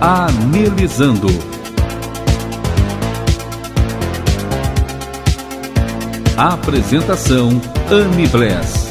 Anelizando. Apresentação Anne Bless.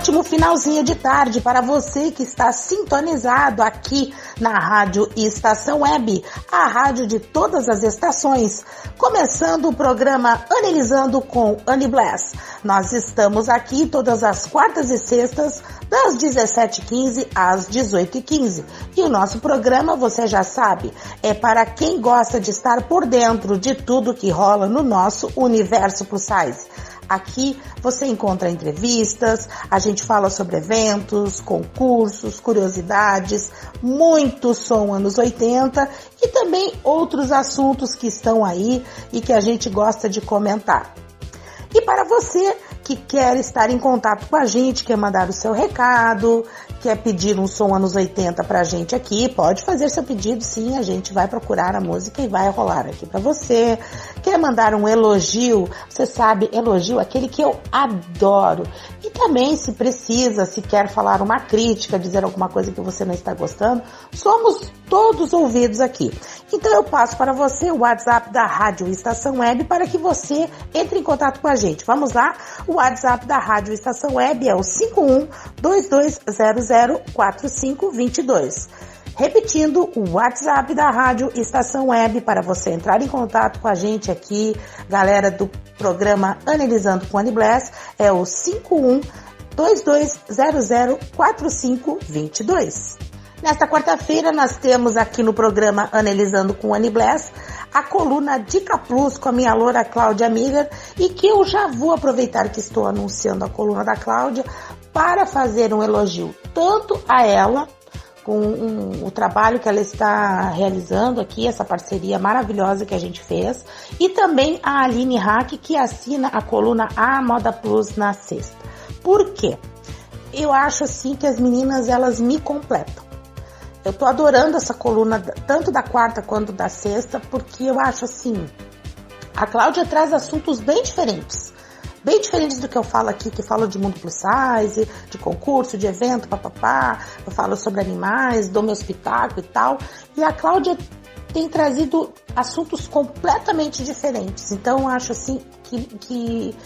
Ótimo finalzinho de tarde para você que está sintonizado aqui na Rádio Estação Web, a rádio de todas as estações. Começando o programa Analisando com Anne Bless. Nós estamos aqui todas as quartas e sextas, das 17h15 às 18h15. E o nosso programa, você já sabe, é para quem gosta de estar por dentro de tudo que rola no nosso universo plus size. Aqui você encontra entrevistas, a gente fala sobre eventos, concursos, curiosidades, muito som anos 80 e também outros assuntos que estão aí e que a gente gosta de comentar. E para você que quer estar em contato com a gente, quer mandar o seu recado, quer pedir um som anos 80 pra gente aqui, pode fazer seu pedido sim, a gente vai procurar a música e vai rolar aqui para você. Quer mandar um elogio? Você sabe, elogio aquele que eu adoro. E também se precisa, se quer falar uma crítica, dizer alguma coisa que você não está gostando, somos todos ouvidos aqui. Então eu passo para você o WhatsApp da Rádio Estação Web para que você entre em contato com a gente. Vamos lá? O WhatsApp da Rádio Estação Web é o 51 22004522. Repetindo, o WhatsApp da Rádio Estação Web para você entrar em contato com a gente aqui, galera do programa Analisando com Annie Bless, é o 51 22004522. Nesta quarta-feira nós temos aqui no programa Analisando com Annie Bless a coluna Dica Plus com a minha loura Cláudia Miller e que eu já vou aproveitar que estou anunciando a coluna da Cláudia para fazer um elogio tanto a ela com um, o trabalho que ela está realizando aqui, essa parceria maravilhosa que a gente fez, e também a Aline Hack que assina a coluna A Moda Plus na sexta. Por quê? Eu acho assim que as meninas elas me completam. Eu tô adorando essa coluna, tanto da quarta quanto da sexta, porque eu acho assim, a Cláudia traz assuntos bem diferentes. Bem diferentes do que eu falo aqui, que falo de mundo plus size, de concurso, de evento, papapá. Eu falo sobre animais, dou meu espetáculo e tal. E a Cláudia tem trazido assuntos completamente diferentes. Então eu acho assim que, que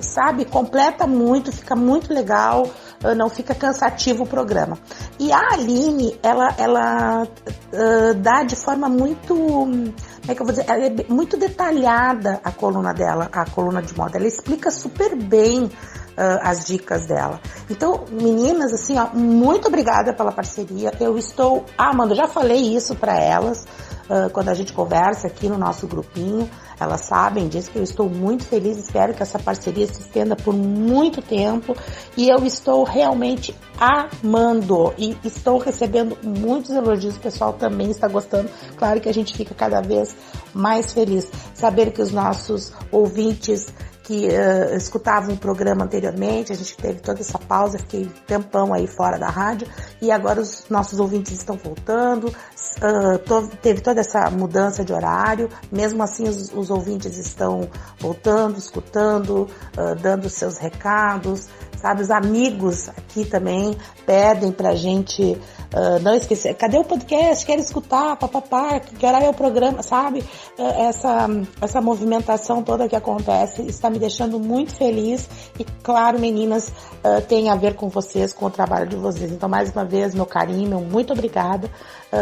sabe, completa muito, fica muito legal, não fica cansativo o programa. E a Aline, ela, ela uh, dá de forma muito, como é que eu vou dizer, ela é muito detalhada a coluna dela, a coluna de moda. Ela explica super bem Uh, as dicas dela. Então, meninas, assim, ó, muito obrigada pela parceria. Eu estou amando, já falei isso para elas uh, quando a gente conversa aqui no nosso grupinho. Elas sabem disso que eu estou muito feliz, espero que essa parceria se estenda por muito tempo e eu estou realmente amando e estou recebendo muitos elogios, o pessoal também está gostando. Claro que a gente fica cada vez mais feliz saber que os nossos ouvintes que uh, escutavam o programa anteriormente, a gente teve toda essa pausa, fiquei tempão aí fora da rádio e agora os nossos ouvintes estão voltando, uh, to, teve toda essa mudança de horário, mesmo assim os, os ouvintes estão voltando, escutando, uh, dando seus recados, sabe? Os amigos aqui também pedem pra gente uh, não esquecer. Cadê o podcast? Quero escutar, papapá, que hora é o programa, sabe? Uh, essa, essa movimentação toda que acontece está me deixando muito feliz e, claro, meninas, uh, tem a ver com vocês, com o trabalho de vocês. Então, mais uma vez, meu carinho, meu muito obrigada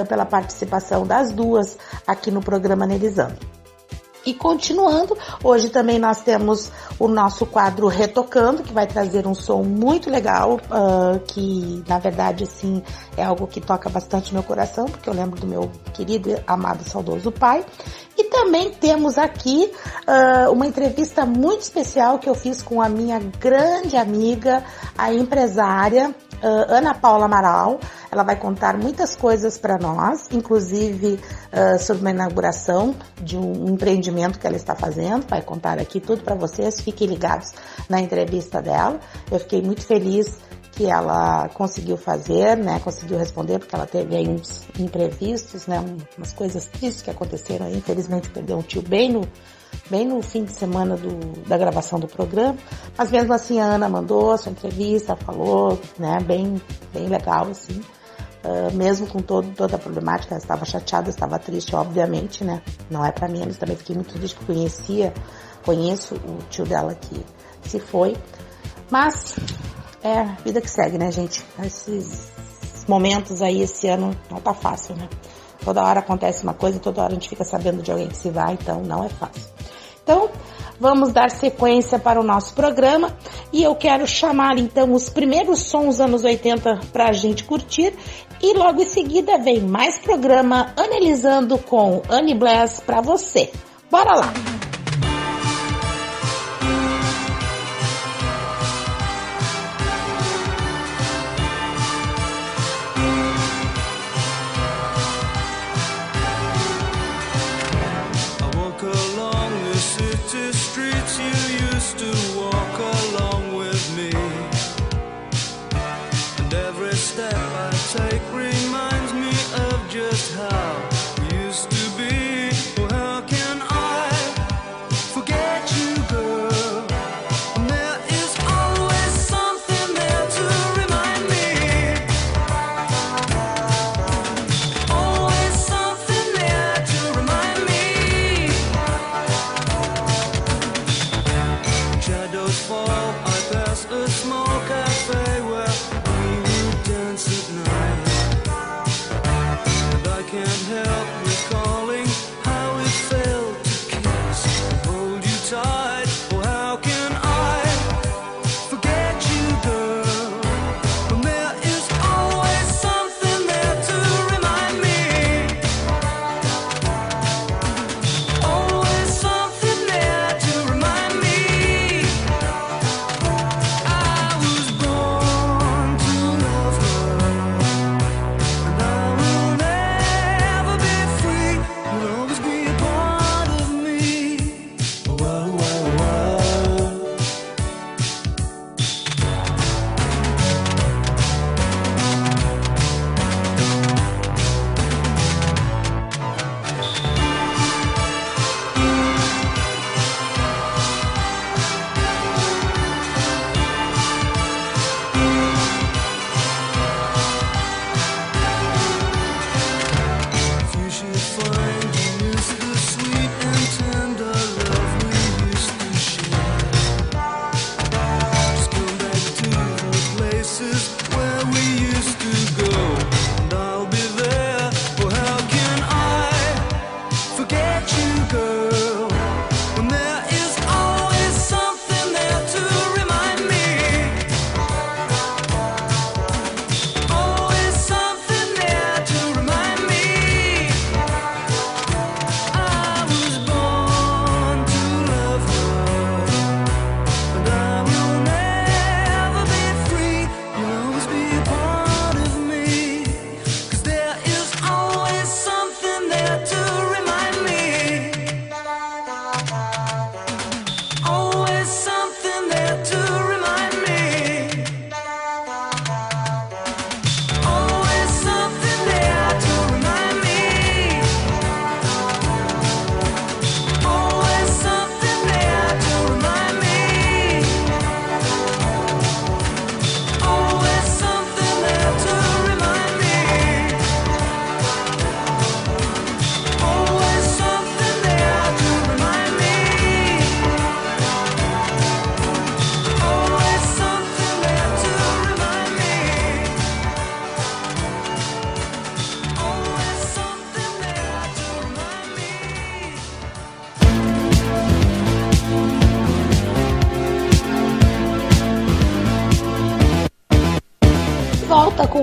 pela participação das duas aqui no programa Analisando. E continuando, hoje também nós temos o nosso quadro Retocando, que vai trazer um som muito legal, uh, que na verdade assim é algo que toca bastante meu coração, porque eu lembro do meu querido, amado, saudoso pai. E também temos aqui uh, uma entrevista muito especial que eu fiz com a minha grande amiga, a empresária uh, Ana Paula Amaral. Ela vai contar muitas coisas para nós, inclusive uh, sobre uma inauguração de um empreendimento que ela está fazendo. Vai contar aqui tudo para vocês. Fiquem ligados na entrevista dela. Eu fiquei muito feliz que ela conseguiu fazer, né? Conseguiu responder porque ela teve aí uns imprevistos, né? Umas coisas tristes que aconteceram aí. Infelizmente perdeu um tio bem no, bem no fim de semana do, da gravação do programa. Mas mesmo assim a Ana mandou a sua entrevista, falou, né? Bem, bem legal, assim. Uh, mesmo com todo, toda a problemática, ela estava chateada, estava triste, obviamente, né? Não é para eu também fiquei muito triste porque conhecia, conheço o tio dela que se foi. Mas é a vida que segue, né, gente? Esses momentos aí, esse ano, não tá fácil, né? Toda hora acontece uma coisa, toda hora a gente fica sabendo de alguém que se vai, então não é fácil. Então, vamos dar sequência para o nosso programa e eu quero chamar então os primeiros sons anos 80 para a gente curtir e logo em seguida vem mais programa Analisando com Annie Bless para você. Bora lá!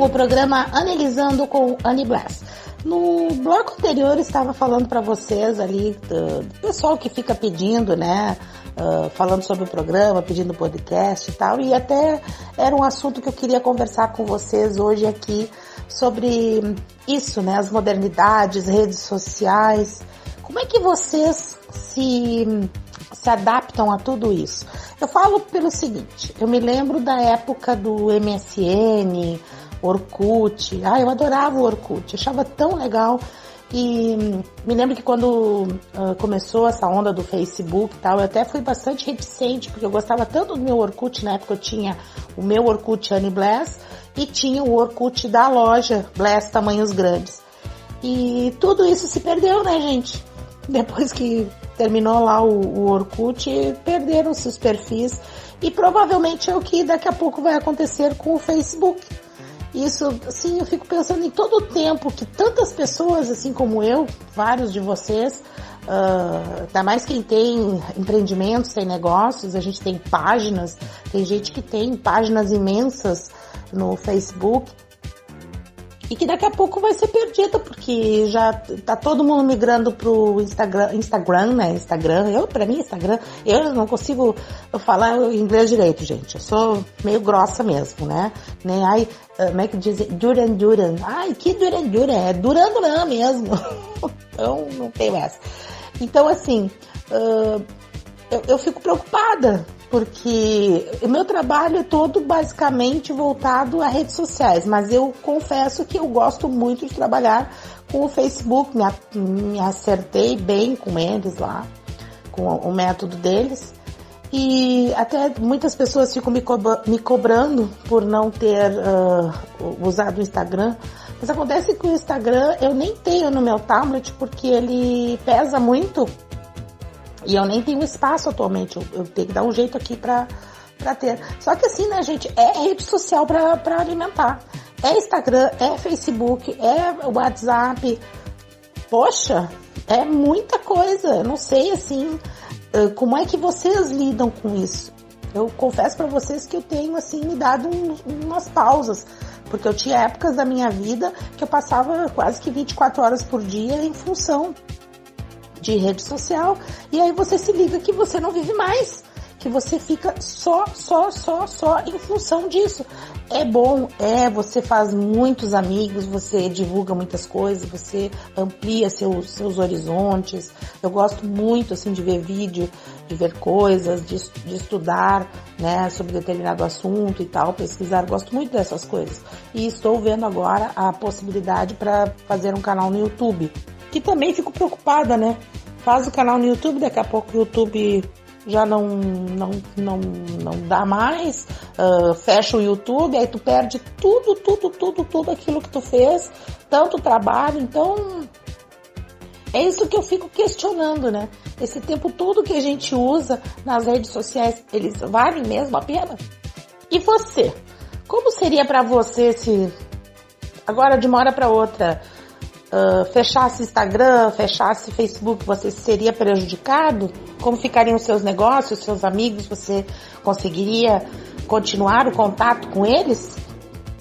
O programa Analisando com Annie Blast. No bloco anterior estava falando para vocês ali do, do, pessoal que fica pedindo, né? Uh, falando sobre o programa, pedindo podcast e tal, e até era um assunto que eu queria conversar com vocês hoje aqui sobre isso, né? As modernidades, redes sociais. Como é que vocês se, se adaptam a tudo isso? Eu falo pelo seguinte, eu me lembro da época do MSN, Orkut. Ah, eu adorava o Orkut, achava tão legal. E me lembro que quando uh, começou essa onda do Facebook e tal, eu até fui bastante reticente, porque eu gostava tanto do meu Orkut, na época eu tinha o meu Orkut Annie Bless e tinha o Orkut da loja Bless Tamanhos Grandes. E tudo isso se perdeu, né, gente? Depois que terminou lá o, o Orkut, perderam-se os perfis. E provavelmente é o que daqui a pouco vai acontecer com o Facebook isso, assim, eu fico pensando em todo o tempo que tantas pessoas, assim como eu, vários de vocês, uh, ainda mais quem tem empreendimentos, tem negócios, a gente tem páginas, tem gente que tem páginas imensas no Facebook, e que daqui a pouco vai ser perdida, porque já tá todo mundo migrando pro Instagram, Instagram, né? Instagram, eu, pra mim, Instagram, eu não consigo falar inglês direito, gente. Eu sou meio grossa mesmo, né? Nem ai, ah, como é que diz? Duran Duran. Ai, que Duran Duran? É Duran Duran mesmo. então, não tem essa. Então, assim, uh, eu, eu fico preocupada, porque o meu trabalho é todo basicamente voltado a redes sociais, mas eu confesso que eu gosto muito de trabalhar com o Facebook, me, me acertei bem com eles lá, com o método deles. E até muitas pessoas ficam me, me cobrando por não ter uh, usado o Instagram. Mas acontece que o Instagram eu nem tenho no meu tablet porque ele pesa muito e eu nem tenho espaço atualmente, eu, eu tenho que dar um jeito aqui pra, pra ter. Só que assim, né, gente, é rede social pra alimentar. É Instagram, é Facebook, é WhatsApp. Poxa, é muita coisa. Eu não sei, assim, como é que vocês lidam com isso. Eu confesso para vocês que eu tenho, assim, me dado um, umas pausas. Porque eu tinha épocas da minha vida que eu passava quase que 24 horas por dia em função de rede social e aí você se liga que você não vive mais, que você fica só, só, só, só em função disso. É bom, é, você faz muitos amigos, você divulga muitas coisas, você amplia seus, seus horizontes. Eu gosto muito, assim, de ver vídeo, de ver coisas, de, de estudar, né, sobre determinado assunto e tal, pesquisar. Gosto muito dessas coisas. E estou vendo agora a possibilidade para fazer um canal no YouTube que também fico preocupada, né? Faz o canal no YouTube, daqui a pouco o YouTube já não, não, não, não dá mais, uh, fecha o YouTube, aí tu perde tudo, tudo, tudo, tudo aquilo que tu fez, tanto trabalho, então é isso que eu fico questionando, né? Esse tempo todo que a gente usa nas redes sociais, eles valem mesmo a pena? E você? Como seria para você se agora de uma hora para outra uh, fechasse Instagram, fechasse Facebook, você seria prejudicado? Como ficariam seus negócios, seus amigos? Você conseguiria continuar o contato com eles?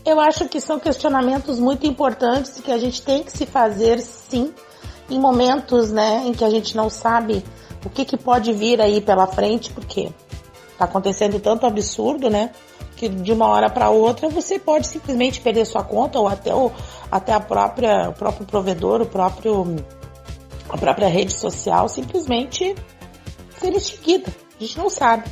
Eu acho que são questionamentos muito importantes que a gente tem que se fazer sim em momentos, né, em que a gente não sabe o que, que pode vir aí pela frente, porque tá acontecendo tanto absurdo, né? Que de uma hora para outra você pode simplesmente perder sua conta ou até o, até a própria o próprio provedor, o próprio a própria rede social simplesmente ser extinguida. A gente não sabe.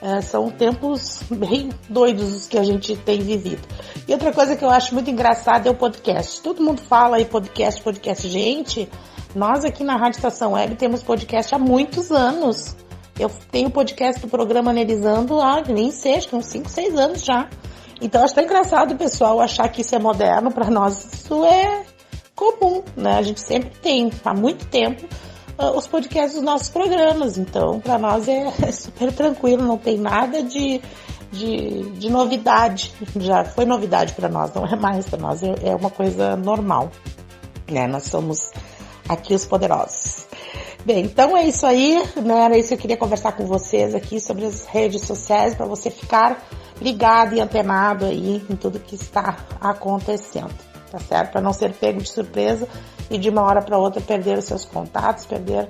É, são tempos bem doidos os que a gente tem vivido. E outra coisa que eu acho muito engraçada é o podcast. Todo mundo fala aí podcast, podcast. Gente, nós aqui na Rádio Estação Web temos podcast há muitos anos. Eu tenho podcast do programa Analisando há nem sei, acho que uns 5, 6 anos já. Então acho tão engraçado o pessoal achar que isso é moderno, para nós isso é comum, né? A gente sempre tem, há muito tempo, uh, os podcasts dos nossos programas. Então, para nós é, é, super tranquilo, não tem nada de, de, de novidade. Já foi novidade para nós, não é mais para nós, é, é uma coisa normal. Né? Nós somos aqui os poderosos. Bem, então é isso aí, né? Era isso que eu queria conversar com vocês aqui sobre as redes sociais para você ficar ligado e antenado aí em tudo que está acontecendo, tá certo? Para não ser pego de surpresa e de uma hora para outra perder os seus contatos, perder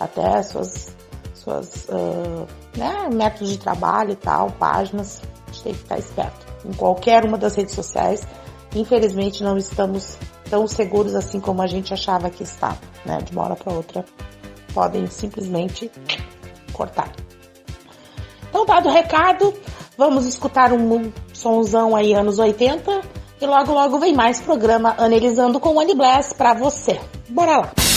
até suas, suas uh, né, métodos de trabalho e tal, páginas. A gente tem que ficar esperto. Em qualquer uma das redes sociais, infelizmente não estamos tão seguros assim como a gente achava que estava, né? De uma hora para outra podem simplesmente cortar. Então, dado o recado, vamos escutar um sonzão aí anos 80 e logo logo vem mais programa Analisando com Annie Bless para você. Bora lá!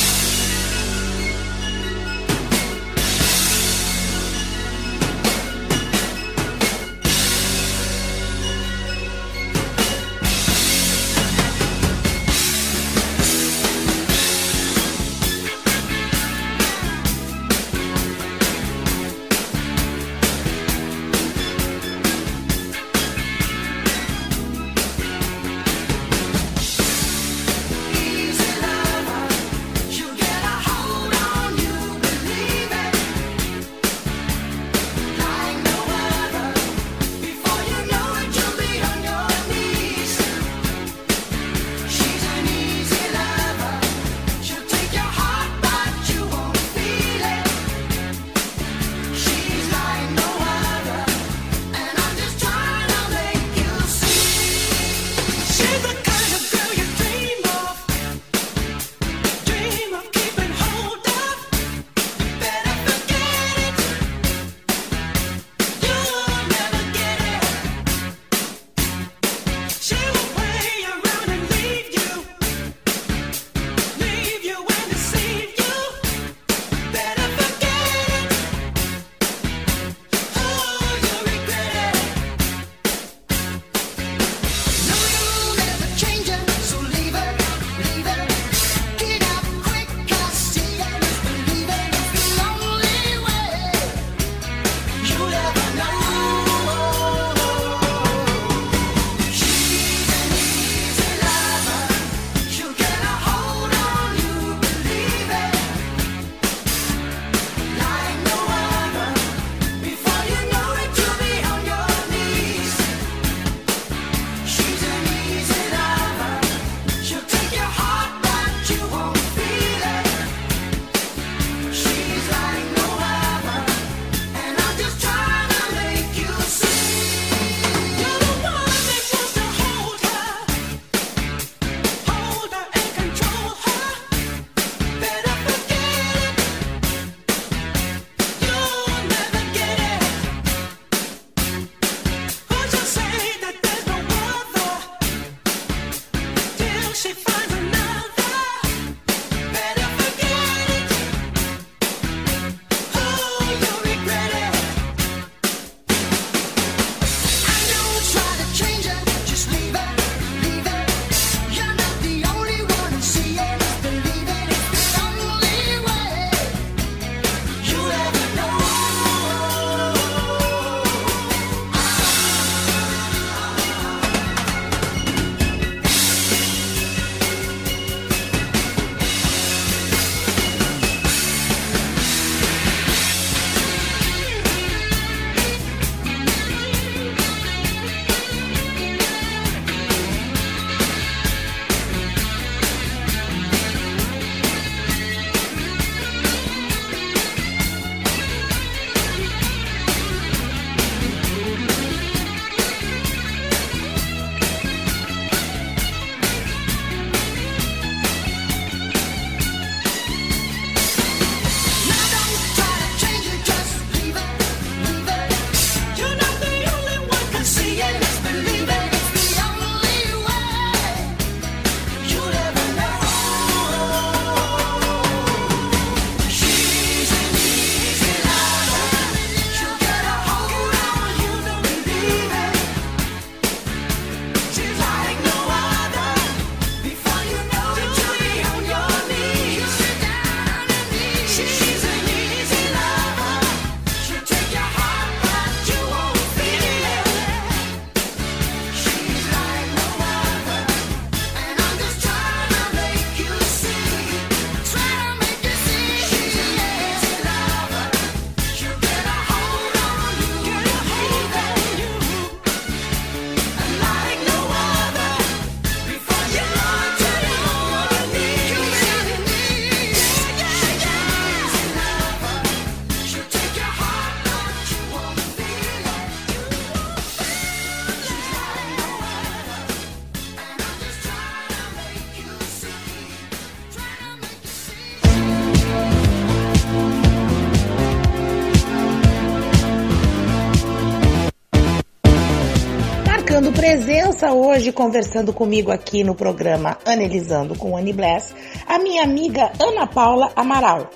Hoje, conversando comigo aqui no programa Analisando com Annie Bless, a minha amiga Ana Paula Amaral.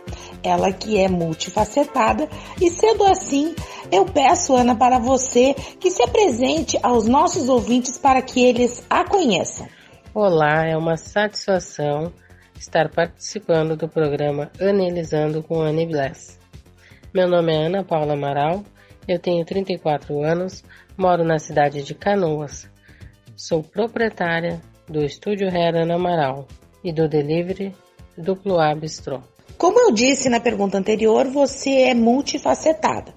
Ela que é multifacetada e sendo assim, eu peço, Ana, para você que se apresente aos nossos ouvintes para que eles a conheçam. Olá, é uma satisfação estar participando do programa Analisando com Annie Bless. Meu nome é Ana Paula Amaral, eu tenho 34 anos, moro na cidade de Canoas. Sou proprietária do Estúdio Ana Amaral e do Delivery Duplo A Bistrô. Como eu disse na pergunta anterior, você é multifacetada.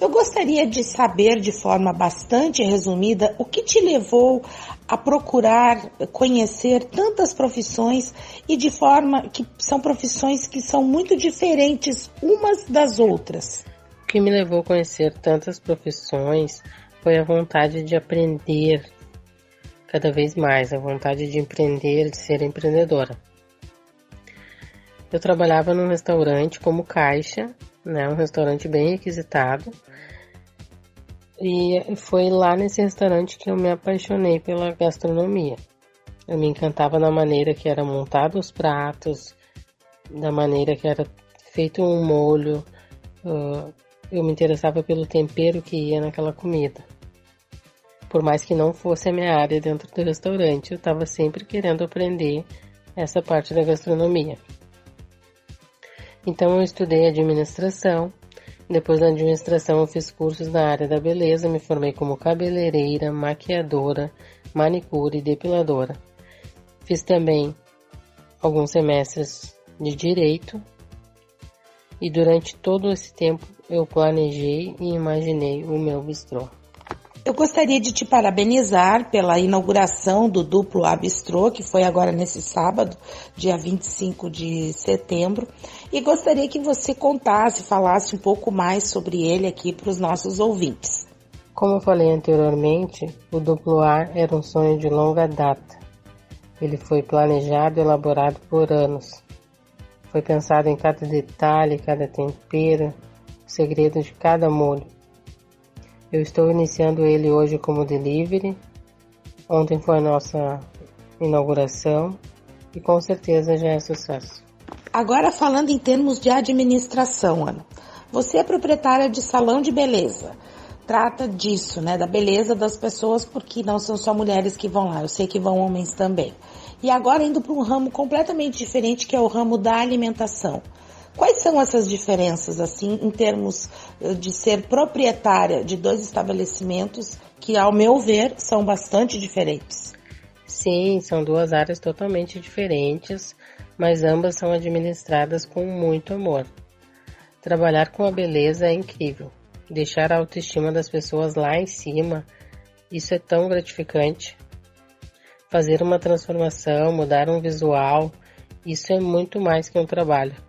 Eu gostaria de saber de forma bastante resumida o que te levou a procurar conhecer tantas profissões e de forma que são profissões que são muito diferentes umas das outras. O que me levou a conhecer tantas profissões foi a vontade de aprender cada vez mais, a vontade de empreender, de ser empreendedora. Eu trabalhava num restaurante como caixa, né, um restaurante bem requisitado. E foi lá nesse restaurante que eu me apaixonei pela gastronomia. Eu me encantava na maneira que era montado os pratos, da maneira que era feito um molho. Eu me interessava pelo tempero que ia naquela comida. Por mais que não fosse a minha área dentro do restaurante, eu estava sempre querendo aprender essa parte da gastronomia. Então eu estudei administração. Depois da administração eu fiz cursos na área da beleza, me formei como cabeleireira, maquiadora, manicure e depiladora. Fiz também alguns semestres de direito e durante todo esse tempo eu planejei e imaginei o meu bistrô. Eu gostaria de te parabenizar pela inauguração do Duplo A Bistrô, que foi agora nesse sábado, dia 25 de setembro, e gostaria que você contasse, falasse um pouco mais sobre ele aqui para os nossos ouvintes. Como falei anteriormente, o Duplo A era um sonho de longa data. Ele foi planejado e elaborado por anos. Foi pensado em cada detalhe, cada tempero, o segredo de cada molho. Eu estou iniciando ele hoje como delivery. Ontem foi a nossa inauguração e com certeza já é sucesso. Agora falando em termos de administração, Ana. Você é proprietária de salão de beleza. Trata disso, né, da beleza das pessoas, porque não são só mulheres que vão lá, eu sei que vão homens também. E agora indo para um ramo completamente diferente, que é o ramo da alimentação. Quais são essas diferenças, assim, em termos eh, de ser proprietária de dois estabelecimentos que, ao meu ver, são bastante diferentes? Sim, são duas áreas totalmente diferentes, mas ambas são administradas com muito amor. Trabalhar com a beleza é incrível. Deixar a autoestima das pessoas lá em cima, isso é tão gratificante. Fazer uma transformação, mudar um visual, isso é muito mais que um trabalho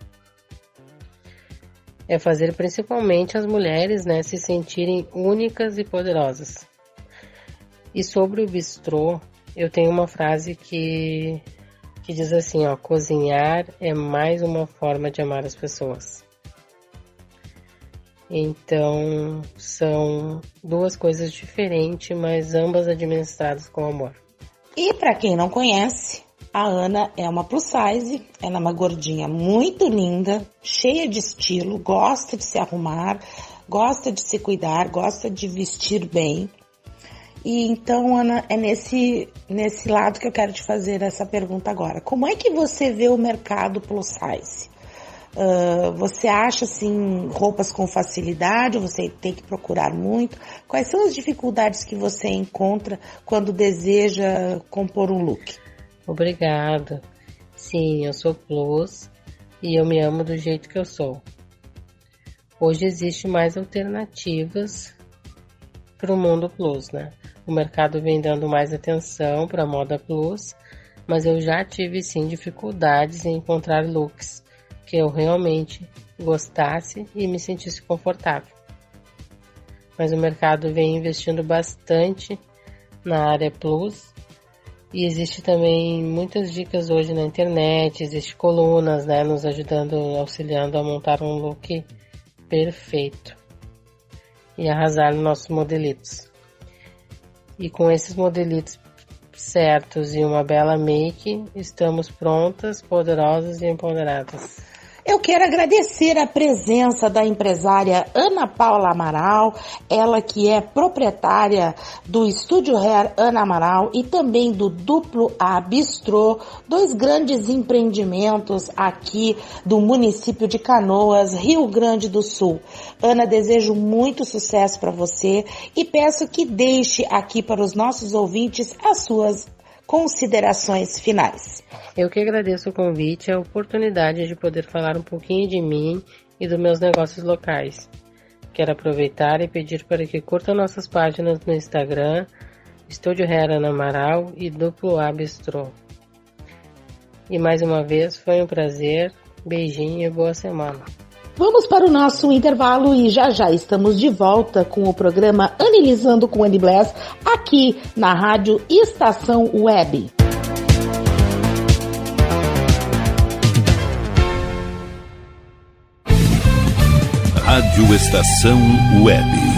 é fazer principalmente as mulheres né, se sentirem únicas e poderosas. E sobre o bistrô, eu tenho uma frase que, que diz assim, ó, cozinhar é mais uma forma de amar as pessoas. Então, são duas coisas diferentes, mas ambas administradas com amor. E para quem não conhece, a Ana é uma plus size, ela é uma gordinha muito linda, cheia de estilo, gosta de se arrumar, gosta de se cuidar, gosta de vestir bem. E então, Ana, é nesse, nesse lado que eu quero te fazer essa pergunta agora. Como é que você vê o mercado plus size? Uh, você acha assim roupas com facilidade? Você tem que procurar muito? Quais são as dificuldades que você encontra quando deseja compor um look? Obrigada. Sim, eu sou Plus e eu me amo do jeito que eu sou. Hoje existe mais alternativas para o mundo Plus, né? O mercado vem dando mais atenção para a moda Plus, mas eu já tive sim dificuldades em encontrar looks que eu realmente gostasse e me sentisse confortável. Mas o mercado vem investindo bastante na área Plus e existe também muitas dicas hoje na internet, existe colunas, né, nos ajudando, auxiliando a montar um look perfeito e arrasar nos nossos modelitos. E com esses modelitos certos e uma bela make, estamos prontas, poderosas e empoderadas. Eu quero agradecer a presença da empresária Ana Paula Amaral, ela que é proprietária do Estúdio Hair Ana Amaral e também do Duplo A Bistrô, dois grandes empreendimentos aqui do município de Canoas, Rio Grande do Sul. Ana, desejo muito sucesso para você e peço que deixe aqui para os nossos ouvintes as suas considerações finais. Eu que agradeço o convite e a oportunidade de poder falar um pouquinho de mim e dos meus negócios locais. Quero aproveitar e pedir para que curtam nossas páginas no Instagram, Estúdio Herana Amaral e Duplo A Bistrô. E mais uma vez, foi um prazer, beijinho e boa semana. Vamos para o nosso intervalo e já já estamos de volta com o programa Analisando com Annie Bless aqui na Rádio Estação Web. Rádio Estação Web.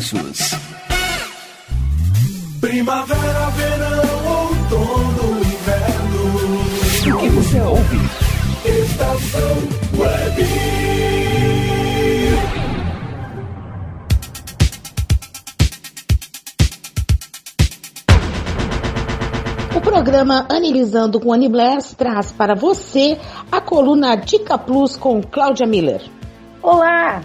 preços. Primavera, verão, outono, inverno. O que você ouve? Estação Web. O programa Analisando com Anibless traz para você a coluna Dica Plus com Cláudia Miller. Olá,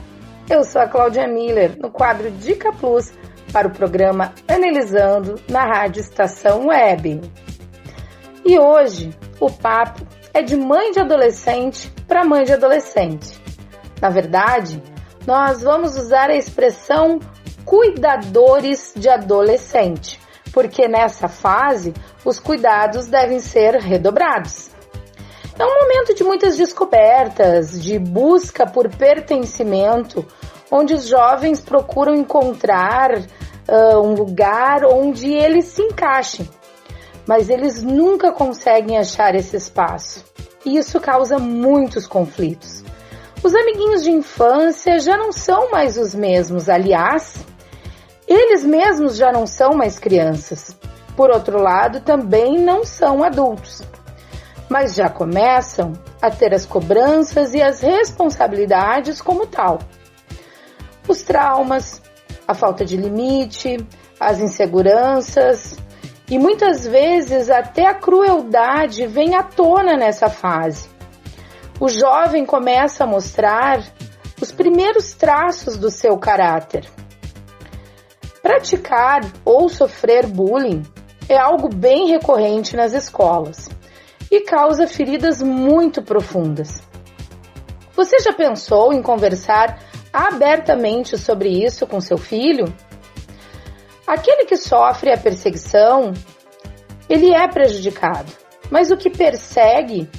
eu sou a Cláudia Miller, no quadro Dica Plus, para o programa Analisando na Rádio Estação Web. E hoje o papo é de mãe de adolescente para mãe de adolescente. Na verdade, nós vamos usar a expressão cuidadores de adolescente, porque nessa fase os cuidados devem ser redobrados. É um momento de muitas descobertas, de busca por pertencimento, onde os jovens procuram encontrar uh, um lugar onde eles se encaixem, mas eles nunca conseguem achar esse espaço. E isso causa muitos conflitos. Os amiguinhos de infância já não são mais os mesmos, aliás, eles mesmos já não são mais crianças. Por outro lado, também não são adultos mas já começam a ter as cobranças e as responsabilidades como tal. Os traumas, a falta de limite, as inseguranças e muitas vezes até a crueldade vem à tona nessa fase. O jovem começa a mostrar os primeiros traços do seu caráter. Praticar ou sofrer bullying é algo bem recorrente nas escolas e causa feridas muito profundas. Você já pensou em conversar abertamente sobre isso com seu filho? Aquele que sofre a perseguição, ele é prejudicado, mas o que persegue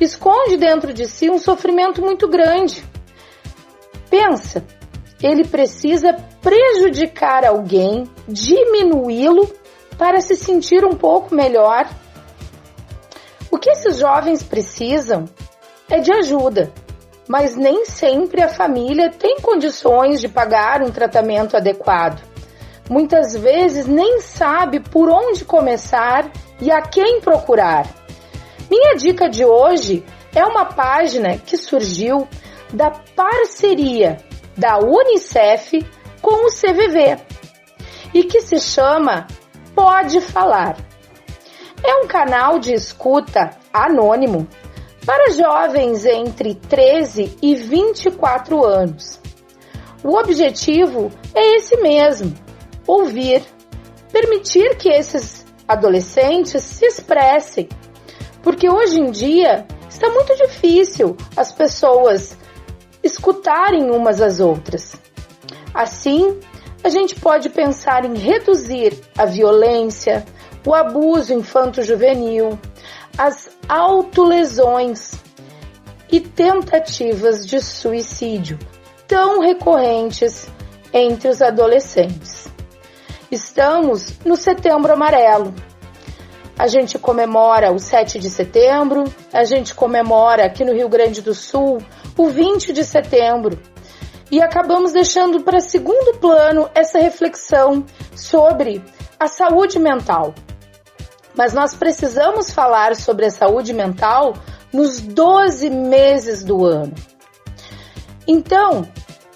esconde dentro de si um sofrimento muito grande. Pensa, ele precisa prejudicar alguém, diminuí-lo para se sentir um pouco melhor o que esses jovens precisam é de ajuda, mas nem sempre a família tem condições de pagar um tratamento adequado. Muitas vezes nem sabe por onde começar e a quem procurar. Minha dica de hoje é uma página que surgiu da parceria da Unicef com o CVV e que se chama Pode Falar é um canal de escuta anônimo para jovens entre 13 e 24 anos. O objetivo é esse mesmo: ouvir, permitir que esses adolescentes se expressem, porque hoje em dia está muito difícil as pessoas escutarem umas às outras. Assim, a gente pode pensar em reduzir a violência, o abuso infanto-juvenil, as autolesões e tentativas de suicídio tão recorrentes entre os adolescentes. Estamos no Setembro Amarelo. A gente comemora o 7 de setembro, a gente comemora aqui no Rio Grande do Sul o 20 de setembro. E acabamos deixando para segundo plano essa reflexão sobre a saúde mental mas nós precisamos falar sobre a saúde mental nos 12 meses do ano. Então,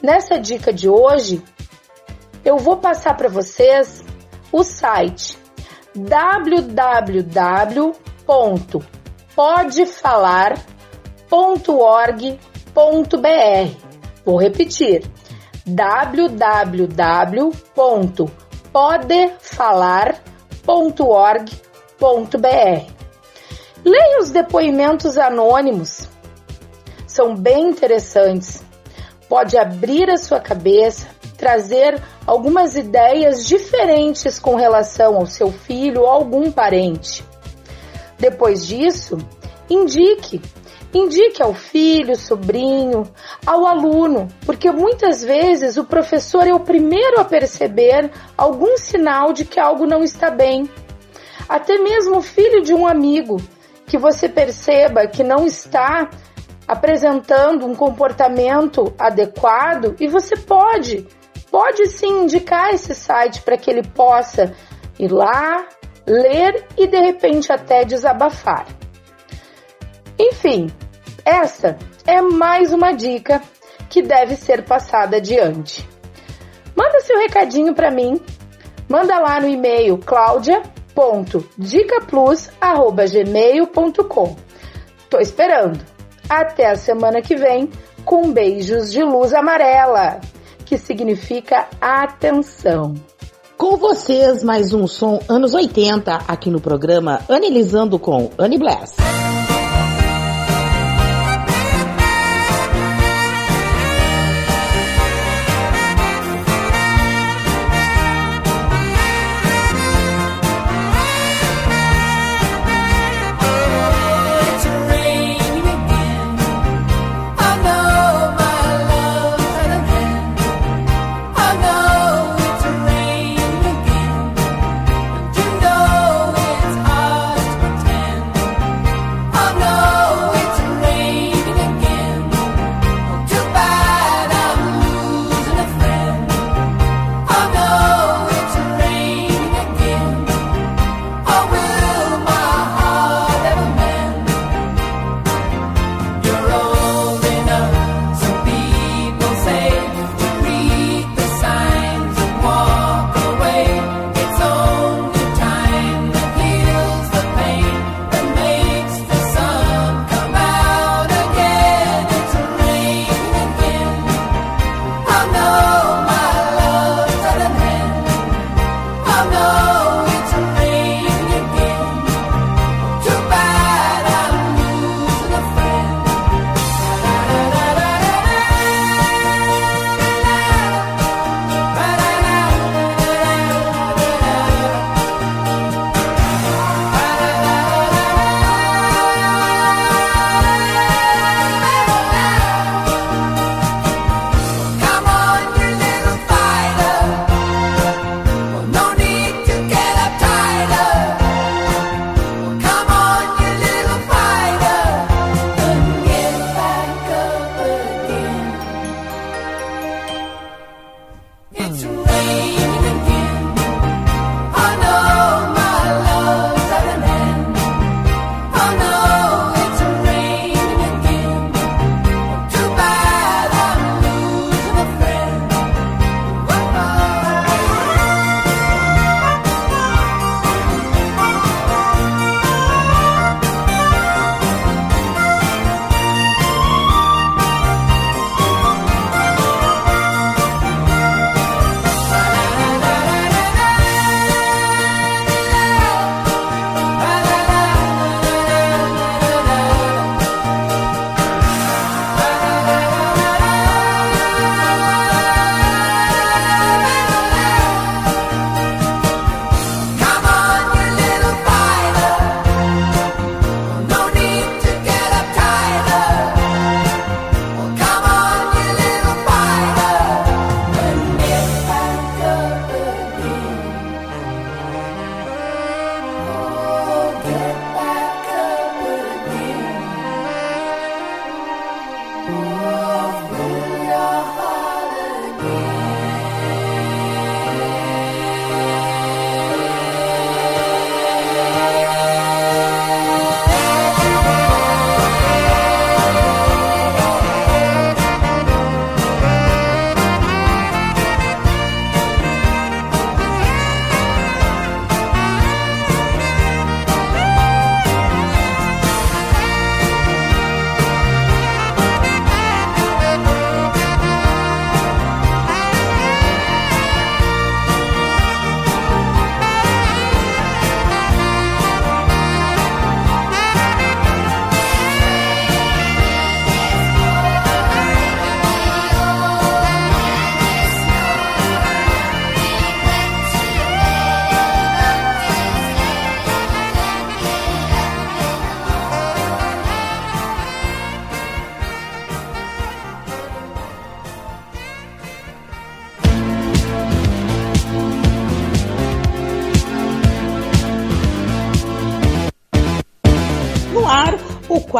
nessa dica de hoje, eu vou passar para vocês o site www.podefalar.org.br. Vou repetir: www.podefalar.org.br Leia os depoimentos anônimos. São bem interessantes. Pode abrir a sua cabeça, trazer algumas ideias diferentes com relação ao seu filho ou algum parente. Depois disso, indique Indique ao filho, sobrinho, ao aluno, porque muitas vezes o professor é o primeiro a perceber algum sinal de que algo não está bem até mesmo o filho de um amigo que você perceba que não está apresentando um comportamento adequado e você pode, pode sim indicar esse site para que ele possa ir lá, ler e de repente até desabafar. Enfim, essa é mais uma dica que deve ser passada adiante. Manda seu recadinho para mim, manda lá no e-mail claudia www.dicaplus@gmail.com. Tô esperando. Até a semana que vem com beijos de luz amarela, que significa atenção. Com vocês, mais um som anos 80 aqui no programa Analisando com Annie Bless.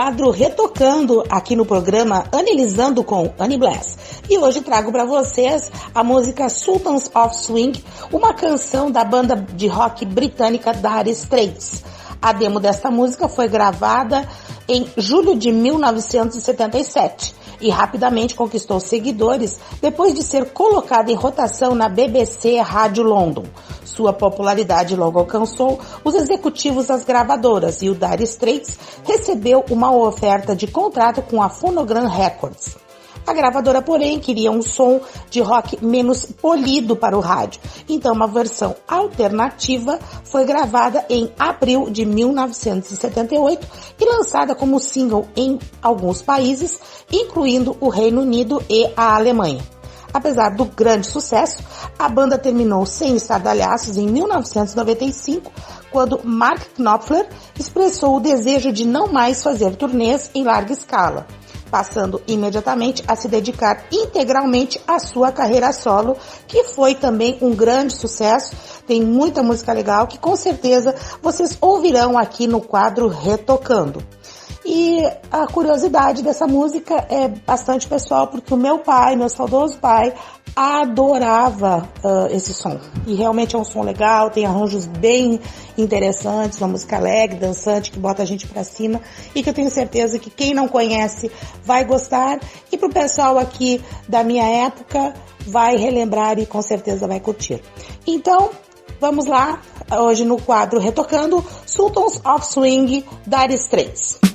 Quadro Retocando aqui no programa Analisando com Annie Bless. E hoje trago para vocês a música Sultans of Swing, uma canção da banda de rock britânica Dire Straits. A demo desta música foi gravada em julho de 1977 e rapidamente conquistou seguidores depois de ser colocada em rotação na BBC Rádio London. Sua popularidade logo alcançou os executivos das gravadoras e o Dire Straits recebeu uma oferta de contrato com a Phonogram Records. A gravadora, porém, queria um som de rock menos polido para o rádio. Então, uma versão alternativa foi gravada em abril de 1978 e lançada como single em alguns países, incluindo o Reino Unido e a Alemanha. Apesar do grande sucesso, a banda terminou sem estardalhaços em 1995, quando Mark Knopfler expressou o desejo de não mais fazer turnês em larga escala, passando imediatamente a se dedicar integralmente à sua carreira solo, que foi também um grande sucesso. Tem muita música legal que com certeza vocês ouvirão aqui no quadro Retocando. E a curiosidade dessa música é bastante pessoal, porque o meu pai, meu saudoso pai, adorava uh, esse som. E realmente é um som legal, tem arranjos bem interessantes, uma música alegre, dançante, que bota a gente para cima e que eu tenho certeza que quem não conhece vai gostar. E pro pessoal aqui da minha época vai relembrar e com certeza vai curtir. Então, vamos lá, hoje no quadro Retocando Sultans of Swing Dire Straits. 3.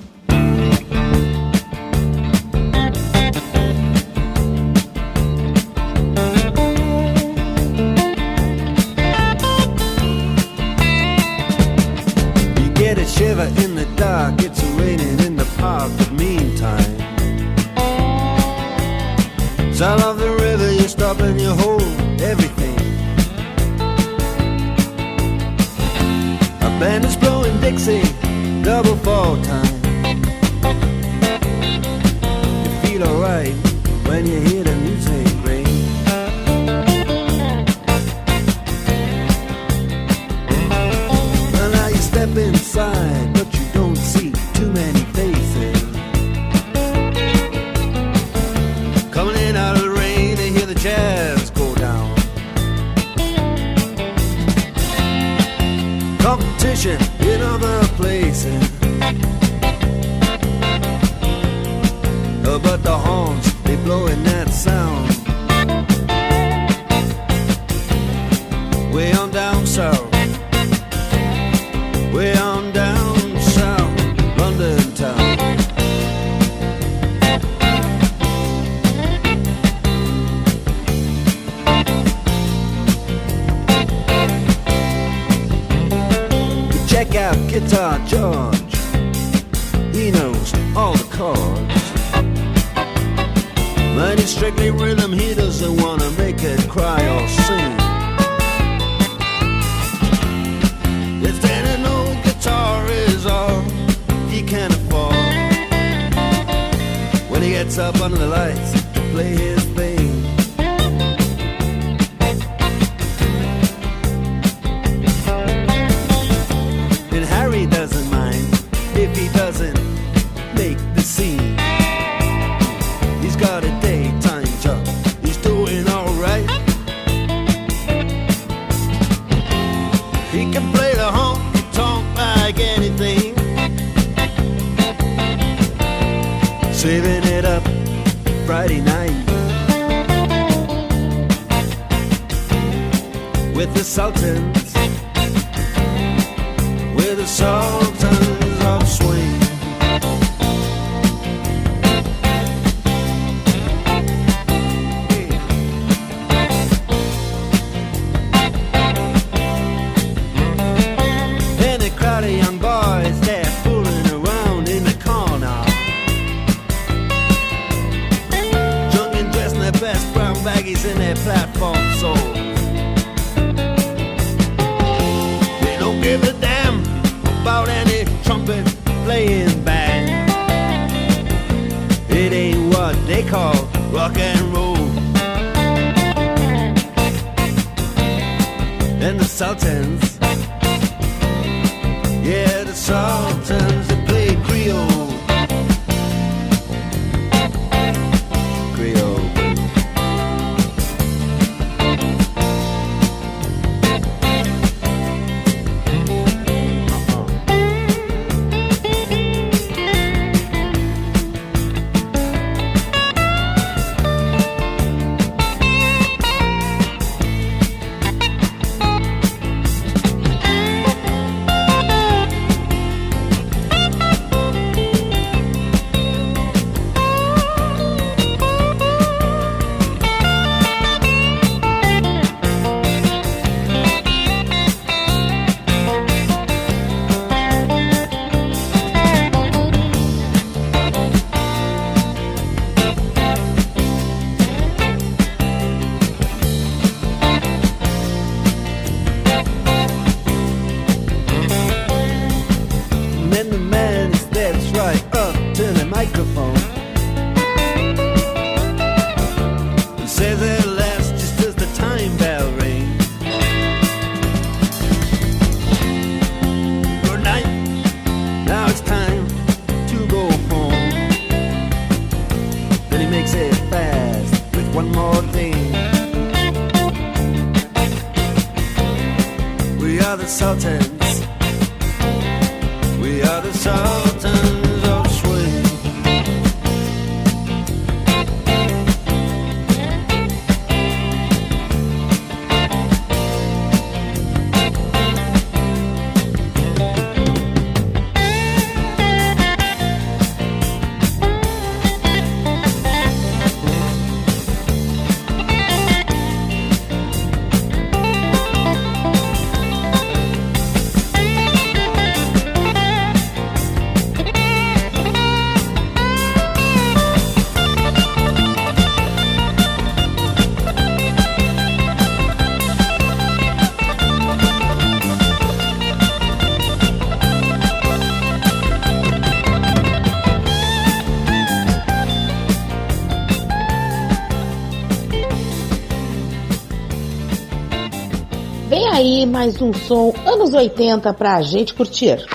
Aí mais um som anos 80 pra gente curtir.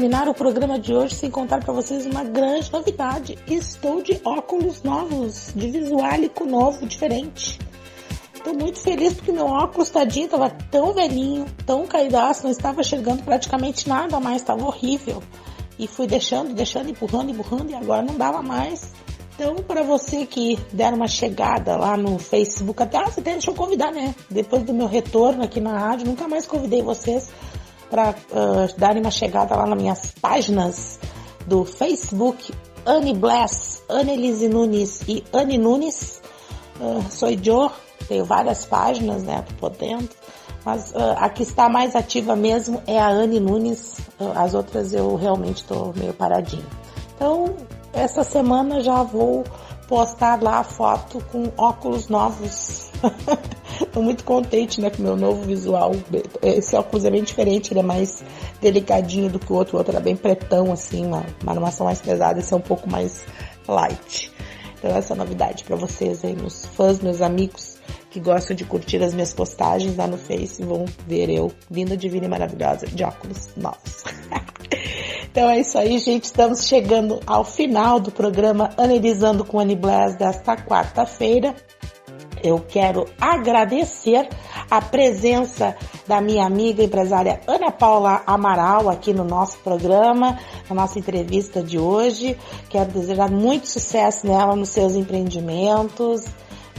Terminar o programa de hoje sem contar para vocês uma grande novidade. Estou de óculos novos, de visuálico novo, diferente. Estou muito feliz porque meu óculos tadinho estava tão velhinho, tão caidaço, não estava enxergando praticamente nada mais, estava horrível. E fui deixando, deixando, empurrando, empurrando e agora não dava mais. Então, para você que der uma chegada lá no Facebook, até, ah, você até deixou convidar, né? Depois do meu retorno aqui na rádio, nunca mais convidei vocês para uh, darem uma chegada lá nas minhas páginas do Facebook, Anne Bless, Annelise Nunes e Anne Nunes. Uh, sou eu, tenho várias páginas, né? Tô por dentro. Mas uh, a que está mais ativa mesmo é a Anne Nunes. Uh, as outras eu realmente estou meio paradinho. Então, essa semana já vou postar lá a foto com óculos novos. Tô muito contente, né, com o meu novo visual. Esse óculos é bem diferente, ele é mais delicadinho do que o outro. O outro era bem pretão, assim, uma, uma animação mais pesada. Esse é um pouco mais light. Então essa é novidade para vocês aí, meus fãs, meus amigos que gostam de curtir as minhas postagens lá no Face vão ver eu, linda, divina e maravilhosa, de óculos novos. então é isso aí, gente. Estamos chegando ao final do programa Analisando com Annie Blast desta quarta-feira. Eu quero agradecer a presença da minha amiga empresária Ana Paula Amaral aqui no nosso programa, na nossa entrevista de hoje. Quero desejar muito sucesso nela nos seus empreendimentos,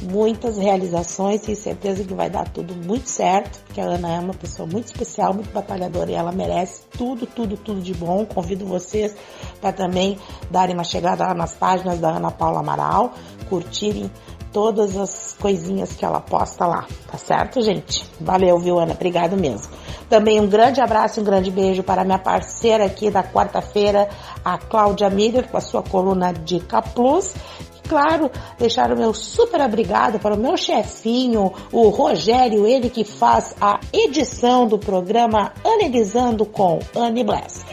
muitas realizações, tenho certeza que vai dar tudo muito certo, porque a Ana é uma pessoa muito especial, muito batalhadora e ela merece tudo, tudo, tudo de bom. Convido vocês para também darem uma chegada lá nas páginas da Ana Paula Amaral, curtirem todas as coisinhas que ela posta lá, tá certo, gente? Valeu, viu, Ana? Obrigado mesmo. Também um grande abraço, um grande beijo para minha parceira aqui da quarta-feira, a Cláudia Miller, com a sua coluna Dica Plus. E, claro, deixar o meu super obrigado para o meu chefinho, o Rogério, ele que faz a edição do programa Analisando com Anne Bless.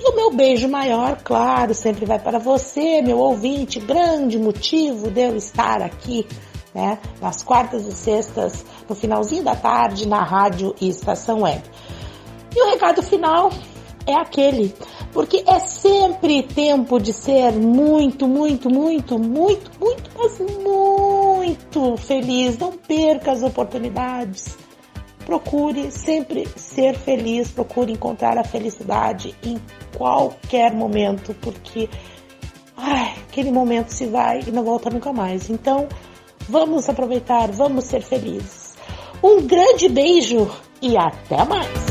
E o meu beijo maior, claro, sempre vai para você, meu ouvinte, grande motivo de eu estar aqui, né, nas quartas e sextas, no finalzinho da tarde, na rádio e estação web. E o recado final é aquele, porque é sempre tempo de ser muito, muito, muito, muito, muito, mas muito feliz. Não perca as oportunidades procure sempre ser feliz, procure encontrar a felicidade em qualquer momento, porque ai, aquele momento se vai e não volta nunca mais. Então, vamos aproveitar, vamos ser felizes. Um grande beijo e até mais!